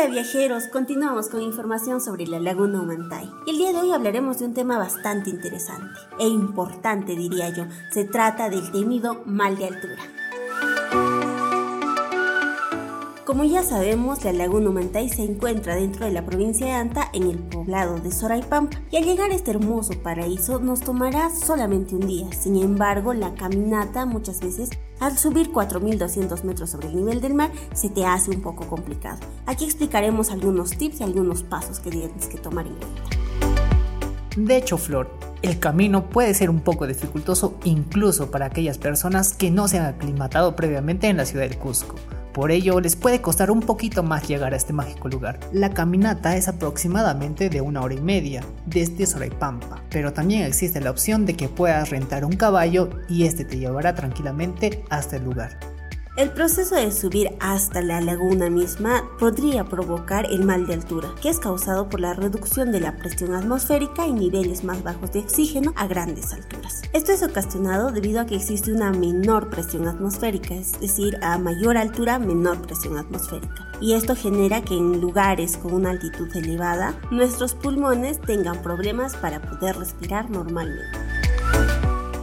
Hola viajeros, continuamos con información sobre la laguna Humantay. El día de hoy hablaremos de un tema bastante interesante e importante diría yo. Se trata del temido mal de altura. Como ya sabemos, la laguna Humantay se encuentra dentro de la provincia de Anta en el poblado de Soraipampa y al llegar a este hermoso paraíso nos tomará solamente un día. Sin embargo, la caminata muchas veces al subir 4.200 metros sobre el nivel del mar se te hace un poco complicado. Aquí explicaremos algunos tips y algunos pasos que tienes que tomar en cuenta. De hecho, Flor, el camino puede ser un poco dificultoso incluso para aquellas personas que no se han aclimatado previamente en la ciudad del Cusco. Por ello les puede costar un poquito más llegar a este mágico lugar. La caminata es aproximadamente de una hora y media desde Soraipampa, pero también existe la opción de que puedas rentar un caballo y este te llevará tranquilamente hasta el lugar. El proceso de subir hasta la laguna misma podría provocar el mal de altura, que es causado por la reducción de la presión atmosférica y niveles más bajos de oxígeno a grandes alturas. Esto es ocasionado debido a que existe una menor presión atmosférica, es decir, a mayor altura, menor presión atmosférica. Y esto genera que en lugares con una altitud elevada, nuestros pulmones tengan problemas para poder respirar normalmente.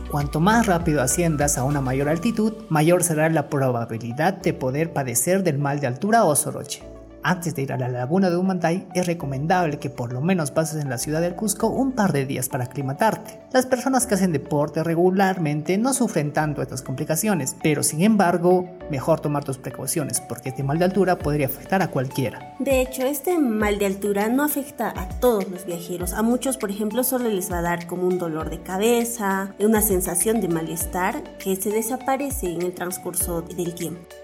Cuanto más rápido asciendas a una mayor altitud, mayor será la probabilidad de poder padecer del mal de altura o soroche. Antes de ir a la laguna de Humantay, es recomendable que por lo menos pases en la ciudad del Cusco un par de días para aclimatarte. Las personas que hacen deporte regularmente no sufren tanto estas complicaciones, pero sin embargo, mejor tomar tus precauciones porque este mal de altura podría afectar a cualquiera. De hecho, este mal de altura no afecta a todos los viajeros. A muchos, por ejemplo, solo les va a dar como un dolor de cabeza, una sensación de malestar que se desaparece en el transcurso del tiempo.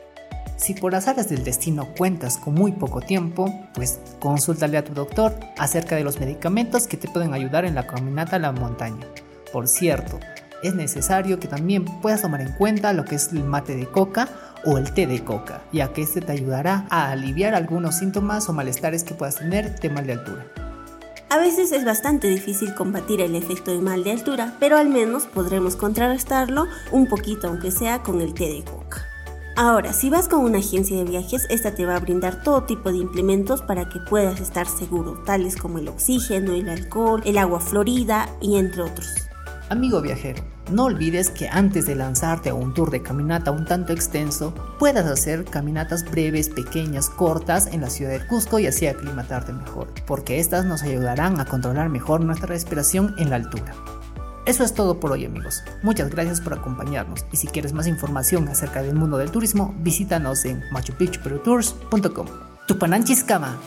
Si por azares del destino cuentas con muy poco tiempo, pues consúltale a tu doctor acerca de los medicamentos que te pueden ayudar en la caminata a la montaña. Por cierto, es necesario que también puedas tomar en cuenta lo que es el mate de coca o el té de coca, ya que este te ayudará a aliviar algunos síntomas o malestares que puedas tener de mal de altura. A veces es bastante difícil combatir el efecto de mal de altura, pero al menos podremos contrarrestarlo un poquito, aunque sea con el té de coca. Ahora, si vas con una agencia de viajes, esta te va a brindar todo tipo de implementos para que puedas estar seguro, tales como el oxígeno, el alcohol, el agua florida y entre otros. Amigo viajero, no olvides que antes de lanzarte a un tour de caminata un tanto extenso, puedas hacer caminatas breves, pequeñas, cortas en la ciudad de Cusco y así aclimatarte mejor, porque estas nos ayudarán a controlar mejor nuestra respiración en la altura. Eso es todo por hoy amigos. Muchas gracias por acompañarnos y si quieres más información acerca del mundo del turismo, visítanos en machupicchuperutours.com. Tupananchiskama.